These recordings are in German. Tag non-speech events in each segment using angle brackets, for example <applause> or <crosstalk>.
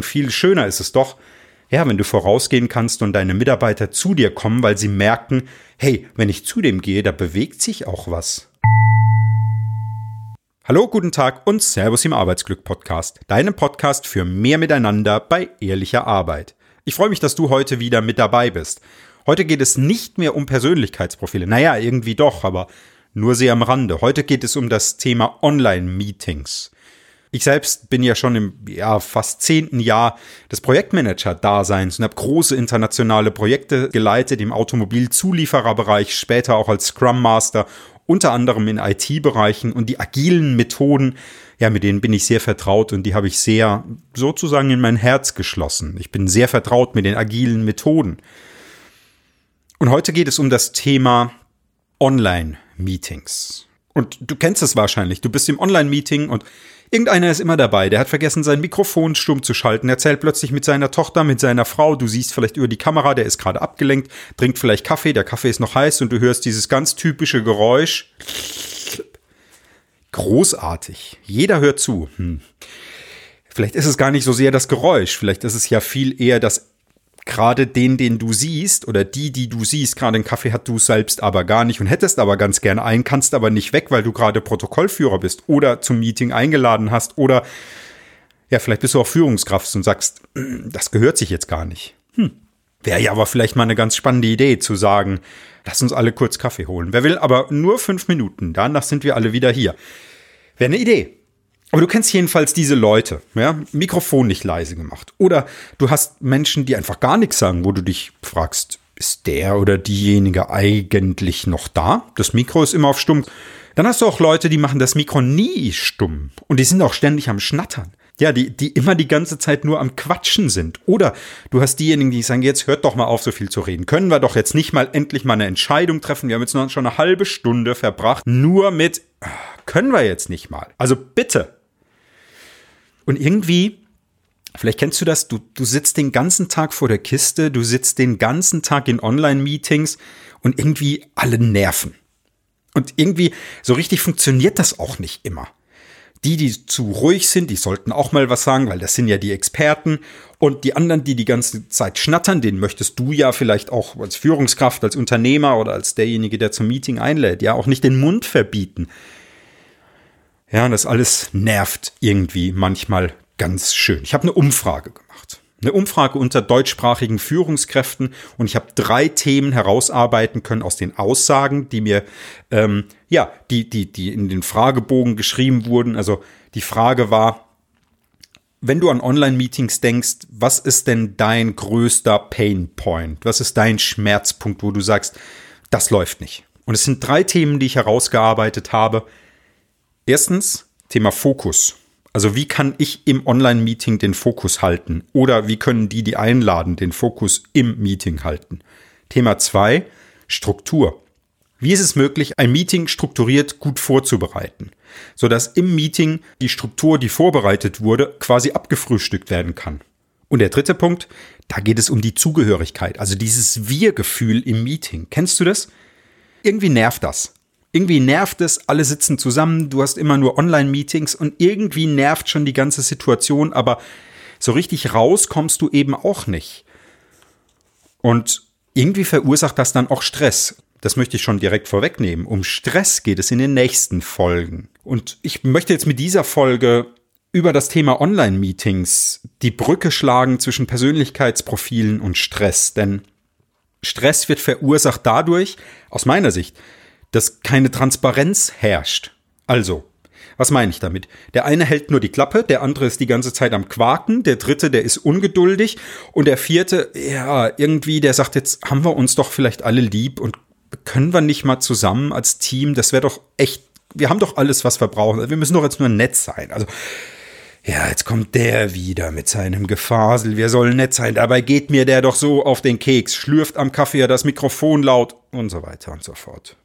Und viel schöner ist es doch, ja, wenn du vorausgehen kannst und deine Mitarbeiter zu dir kommen, weil sie merken, hey, wenn ich zu dem gehe, da bewegt sich auch was. Hallo, guten Tag und Servus im Arbeitsglück Podcast, deinem Podcast für mehr Miteinander bei ehrlicher Arbeit. Ich freue mich, dass du heute wieder mit dabei bist. Heute geht es nicht mehr um Persönlichkeitsprofile. Naja, irgendwie doch, aber nur sehr am Rande. Heute geht es um das Thema Online-Meetings. Ich selbst bin ja schon im ja, fast zehnten Jahr des Projektmanager-Daseins und habe große internationale Projekte geleitet im Automobilzuliefererbereich, später auch als Scrum Master, unter anderem in IT-Bereichen und die agilen Methoden, ja, mit denen bin ich sehr vertraut und die habe ich sehr sozusagen in mein Herz geschlossen. Ich bin sehr vertraut mit den agilen Methoden. Und heute geht es um das Thema Online-Meetings. Und du kennst es wahrscheinlich. Du bist im Online-Meeting und Irgendeiner ist immer dabei, der hat vergessen, sein Mikrofon stumm zu schalten, erzählt plötzlich mit seiner Tochter, mit seiner Frau, du siehst vielleicht über die Kamera, der ist gerade abgelenkt, trinkt vielleicht Kaffee, der Kaffee ist noch heiß und du hörst dieses ganz typische Geräusch. Großartig. Jeder hört zu. Hm. Vielleicht ist es gar nicht so sehr das Geräusch, vielleicht ist es ja viel eher das gerade den, den du siehst oder die, die du siehst, gerade einen Kaffee hat du selbst aber gar nicht und hättest aber ganz gerne einen, kannst aber nicht weg, weil du gerade Protokollführer bist oder zum Meeting eingeladen hast oder ja, vielleicht bist du auch Führungskraft und sagst, <clears throat> das gehört sich jetzt gar nicht. Hm. Wäre ja aber vielleicht mal eine ganz spannende Idee zu sagen, lass uns alle kurz Kaffee holen. Wer will, aber nur fünf Minuten, danach sind wir alle wieder hier. Wäre eine Idee. Aber du kennst jedenfalls diese Leute, ja, Mikrofon nicht leise gemacht. Oder du hast Menschen, die einfach gar nichts sagen, wo du dich fragst, ist der oder diejenige eigentlich noch da? Das Mikro ist immer auf stumm. Dann hast du auch Leute, die machen das Mikro nie stumm. Und die sind auch ständig am Schnattern. Ja, die, die immer die ganze Zeit nur am Quatschen sind. Oder du hast diejenigen, die sagen, jetzt hört doch mal auf, so viel zu reden. Können wir doch jetzt nicht mal endlich mal eine Entscheidung treffen? Wir haben jetzt noch schon eine halbe Stunde verbracht, nur mit, können wir jetzt nicht mal. Also bitte, und irgendwie, vielleicht kennst du das, du, du sitzt den ganzen Tag vor der Kiste, du sitzt den ganzen Tag in Online-Meetings und irgendwie alle nerven. Und irgendwie, so richtig funktioniert das auch nicht immer. Die, die zu ruhig sind, die sollten auch mal was sagen, weil das sind ja die Experten. Und die anderen, die die ganze Zeit schnattern, den möchtest du ja vielleicht auch als Führungskraft, als Unternehmer oder als derjenige, der zum Meeting einlädt, ja auch nicht den Mund verbieten. Ja, das alles nervt irgendwie manchmal ganz schön. Ich habe eine Umfrage gemacht. Eine Umfrage unter deutschsprachigen Führungskräften und ich habe drei Themen herausarbeiten können aus den Aussagen, die mir ähm, ja, die die die in den Fragebogen geschrieben wurden. Also die Frage war, wenn du an Online-Meetings denkst, was ist denn dein größter Pain Point? Was ist dein Schmerzpunkt, wo du sagst, das läuft nicht? Und es sind drei Themen, die ich herausgearbeitet habe. Erstens Thema Fokus. Also wie kann ich im Online-Meeting den Fokus halten? Oder wie können die, die einladen, den Fokus im Meeting halten? Thema zwei Struktur. Wie ist es möglich, ein Meeting strukturiert gut vorzubereiten, sodass im Meeting die Struktur, die vorbereitet wurde, quasi abgefrühstückt werden kann? Und der dritte Punkt, da geht es um die Zugehörigkeit, also dieses Wir-Gefühl im Meeting. Kennst du das? Irgendwie nervt das irgendwie nervt es, alle sitzen zusammen, du hast immer nur Online-Meetings und irgendwie nervt schon die ganze Situation, aber so richtig raus kommst du eben auch nicht. Und irgendwie verursacht das dann auch Stress. Das möchte ich schon direkt vorwegnehmen. Um Stress geht es in den nächsten Folgen. Und ich möchte jetzt mit dieser Folge über das Thema Online-Meetings die Brücke schlagen zwischen Persönlichkeitsprofilen und Stress. Denn Stress wird verursacht dadurch, aus meiner Sicht, dass keine Transparenz herrscht. Also, was meine ich damit? Der eine hält nur die Klappe, der andere ist die ganze Zeit am Quaken, der dritte, der ist ungeduldig und der vierte, ja, irgendwie, der sagt, jetzt haben wir uns doch vielleicht alle lieb und können wir nicht mal zusammen als Team, das wäre doch echt, wir haben doch alles, was wir brauchen. Wir müssen doch jetzt nur nett sein. Also, ja, jetzt kommt der wieder mit seinem Gefasel. Wir sollen nett sein. Dabei geht mir der doch so auf den Keks, schlürft am Kaffee das Mikrofon laut und so weiter und so fort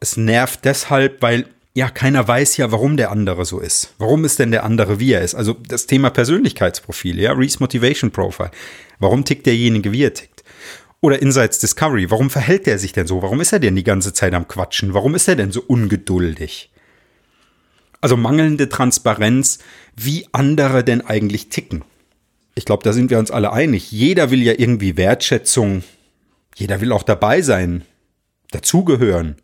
es nervt deshalb, weil ja, keiner weiß ja, warum der andere so ist. Warum ist denn der andere, wie er ist? Also das Thema Persönlichkeitsprofil, ja, Reese Motivation Profile. Warum tickt derjenige, wie er tickt? Oder Insights Discovery. Warum verhält der sich denn so? Warum ist er denn die ganze Zeit am Quatschen? Warum ist er denn so ungeduldig? Also mangelnde Transparenz, wie andere denn eigentlich ticken. ich glaube, da sind wir uns alle einig. Jeder will ja irgendwie Wertschätzung. Jeder will auch dabei sein, dazugehören.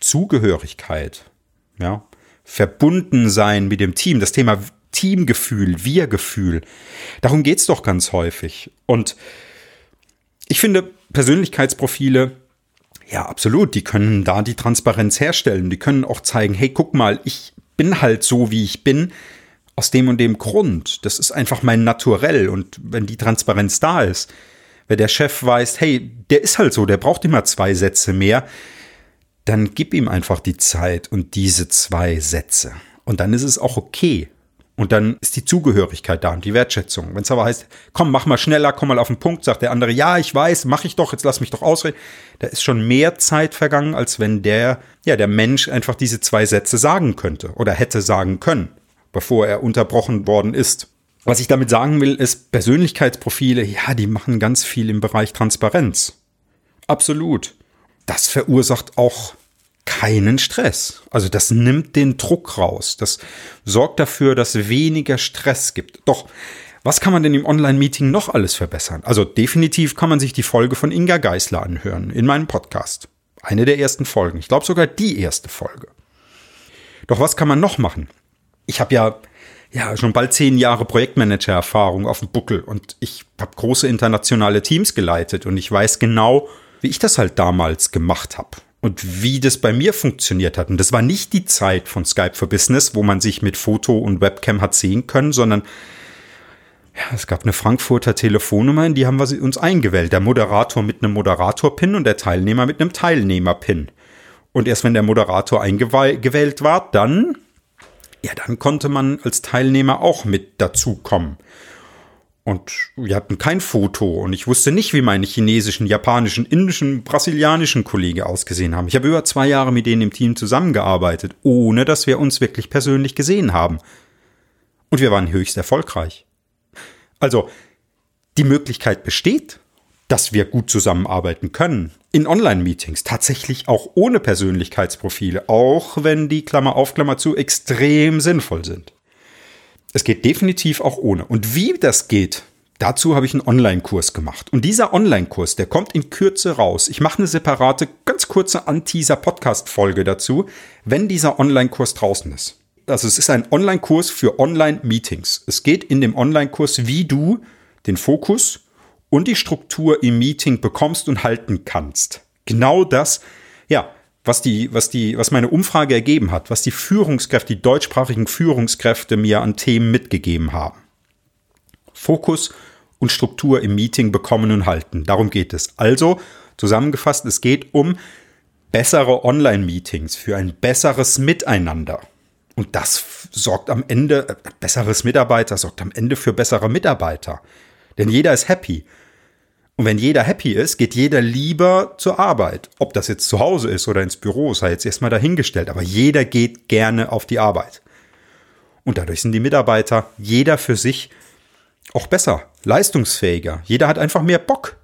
Zugehörigkeit, ja, verbunden sein mit dem Team. Das Thema Teamgefühl, Wir-Gefühl. Darum geht's doch ganz häufig. Und ich finde Persönlichkeitsprofile, ja, absolut, die können da die Transparenz herstellen. Die können auch zeigen, hey, guck mal, ich bin halt so, wie ich bin aus dem und dem Grund. Das ist einfach mein Naturell. Und wenn die Transparenz da ist, wenn der Chef weiß, hey, der ist halt so, der braucht immer zwei Sätze mehr, dann gib ihm einfach die Zeit und diese zwei Sätze. Und dann ist es auch okay. Und dann ist die Zugehörigkeit da und die Wertschätzung. Wenn es aber heißt, komm, mach mal schneller, komm mal auf den Punkt, sagt der andere, ja, ich weiß, mach ich doch, jetzt lass mich doch ausreden. Da ist schon mehr Zeit vergangen, als wenn der, ja, der Mensch einfach diese zwei Sätze sagen könnte oder hätte sagen können bevor er unterbrochen worden ist. Was ich damit sagen will, ist, Persönlichkeitsprofile, ja, die machen ganz viel im Bereich Transparenz. Absolut. Das verursacht auch keinen Stress. Also das nimmt den Druck raus. Das sorgt dafür, dass weniger Stress gibt. Doch, was kann man denn im Online-Meeting noch alles verbessern? Also definitiv kann man sich die Folge von Inga Geisler anhören in meinem Podcast. Eine der ersten Folgen. Ich glaube sogar die erste Folge. Doch was kann man noch machen? ich habe ja ja schon bald zehn Jahre Projektmanager-Erfahrung auf dem Buckel und ich habe große internationale Teams geleitet und ich weiß genau, wie ich das halt damals gemacht habe und wie das bei mir funktioniert hat. Und das war nicht die Zeit von Skype for Business, wo man sich mit Foto und Webcam hat sehen können, sondern ja, es gab eine Frankfurter Telefonnummer, in die haben wir uns eingewählt. Der Moderator mit einem Moderator-Pin und der Teilnehmer mit einem Teilnehmer-Pin. Und erst wenn der Moderator eingewählt war, dann ja, dann konnte man als Teilnehmer auch mit dazukommen. Und wir hatten kein Foto und ich wusste nicht, wie meine chinesischen, japanischen, indischen, brasilianischen Kollegen ausgesehen haben. Ich habe über zwei Jahre mit denen im Team zusammengearbeitet, ohne dass wir uns wirklich persönlich gesehen haben. Und wir waren höchst erfolgreich. Also, die Möglichkeit besteht, dass wir gut zusammenarbeiten können. In Online-Meetings, tatsächlich auch ohne Persönlichkeitsprofile, auch wenn die Klammer auf Klammer zu extrem sinnvoll sind. Es geht definitiv auch ohne. Und wie das geht, dazu habe ich einen Online-Kurs gemacht. Und dieser Online-Kurs, der kommt in Kürze raus. Ich mache eine separate, ganz kurze Anteaser-Podcast-Folge dazu, wenn dieser Online-Kurs draußen ist. Also es ist ein Online-Kurs für Online-Meetings. Es geht in dem Online-Kurs, wie du den Fokus und die Struktur im Meeting bekommst und halten kannst. Genau das, ja, was die, was die, was meine Umfrage ergeben hat, was die Führungskräfte, die deutschsprachigen Führungskräfte mir an Themen mitgegeben haben. Fokus und Struktur im Meeting bekommen und halten. Darum geht es. Also, zusammengefasst, es geht um bessere Online-Meetings für ein besseres Miteinander. Und das sorgt am Ende, äh, besseres Mitarbeiter sorgt am Ende für bessere Mitarbeiter. Denn jeder ist happy. Und wenn jeder happy ist, geht jeder lieber zur Arbeit. Ob das jetzt zu Hause ist oder ins Büro, sei jetzt erstmal dahingestellt. Aber jeder geht gerne auf die Arbeit. Und dadurch sind die Mitarbeiter, jeder für sich, auch besser, leistungsfähiger. Jeder hat einfach mehr Bock.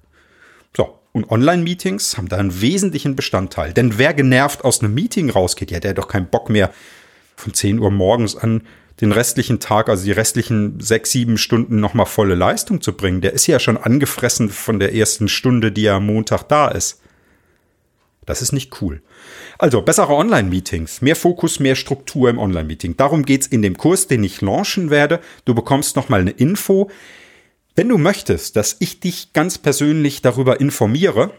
So, und Online-Meetings haben da einen wesentlichen Bestandteil. Denn wer genervt aus einem Meeting rausgeht, ja, der hat doch keinen Bock mehr von 10 Uhr morgens an den restlichen Tag, also die restlichen sechs, sieben Stunden nochmal volle Leistung zu bringen. Der ist ja schon angefressen von der ersten Stunde, die er am Montag da ist. Das ist nicht cool. Also bessere Online-Meetings, mehr Fokus, mehr Struktur im Online-Meeting. Darum geht's in dem Kurs, den ich launchen werde. Du bekommst nochmal eine Info. Wenn du möchtest, dass ich dich ganz persönlich darüber informiere,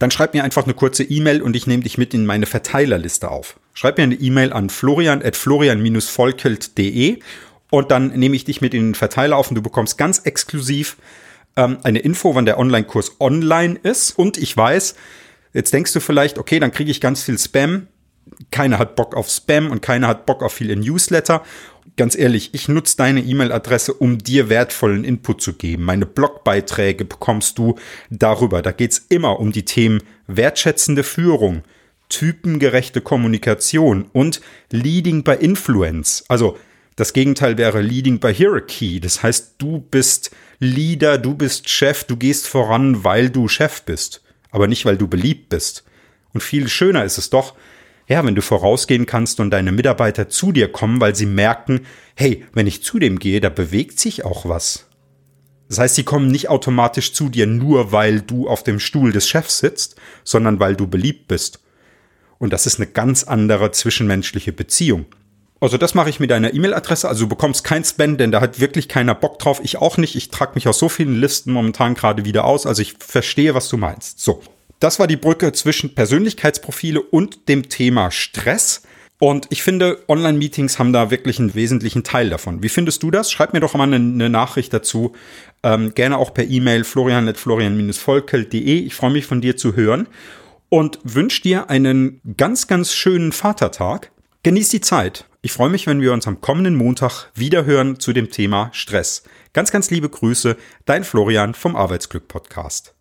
dann schreib mir einfach eine kurze E-Mail und ich nehme dich mit in meine Verteilerliste auf. Schreib mir eine E-Mail an florian.florian-volkelt.de und dann nehme ich dich mit in den Verteiler auf und du bekommst ganz exklusiv ähm, eine Info, wann der Online-Kurs online ist. Und ich weiß, jetzt denkst du vielleicht, okay, dann kriege ich ganz viel Spam. Keiner hat Bock auf Spam und keiner hat Bock auf viele Newsletter. Ganz ehrlich, ich nutze deine E-Mail-Adresse, um dir wertvollen Input zu geben. Meine Blogbeiträge bekommst du darüber. Da geht es immer um die Themen wertschätzende Führung, typengerechte Kommunikation und Leading by Influence. Also das Gegenteil wäre Leading by Hierarchy. Das heißt, du bist Leader, du bist Chef, du gehst voran, weil du Chef bist, aber nicht, weil du beliebt bist. Und viel schöner ist es doch, ja, wenn du vorausgehen kannst und deine Mitarbeiter zu dir kommen, weil sie merken, hey, wenn ich zu dem gehe, da bewegt sich auch was. Das heißt, sie kommen nicht automatisch zu dir nur, weil du auf dem Stuhl des Chefs sitzt, sondern weil du beliebt bist. Und das ist eine ganz andere zwischenmenschliche Beziehung. Also das mache ich mit deiner E-Mail-Adresse. Also du bekommst kein Spam, denn da hat wirklich keiner Bock drauf. Ich auch nicht. Ich trage mich aus so vielen Listen momentan gerade wieder aus. Also ich verstehe, was du meinst. So, das war die Brücke zwischen Persönlichkeitsprofile und dem Thema Stress. Und ich finde, Online-Meetings haben da wirklich einen wesentlichen Teil davon. Wie findest du das? Schreib mir doch mal eine, eine Nachricht dazu. Ähm, gerne auch per E-Mail florian.florian-volkel.de. Ich freue mich von dir zu hören und wünsche dir einen ganz, ganz schönen Vatertag. Genieß die Zeit. Ich freue mich, wenn wir uns am kommenden Montag wieder hören zu dem Thema Stress. Ganz, ganz liebe Grüße, dein Florian vom Arbeitsglück Podcast.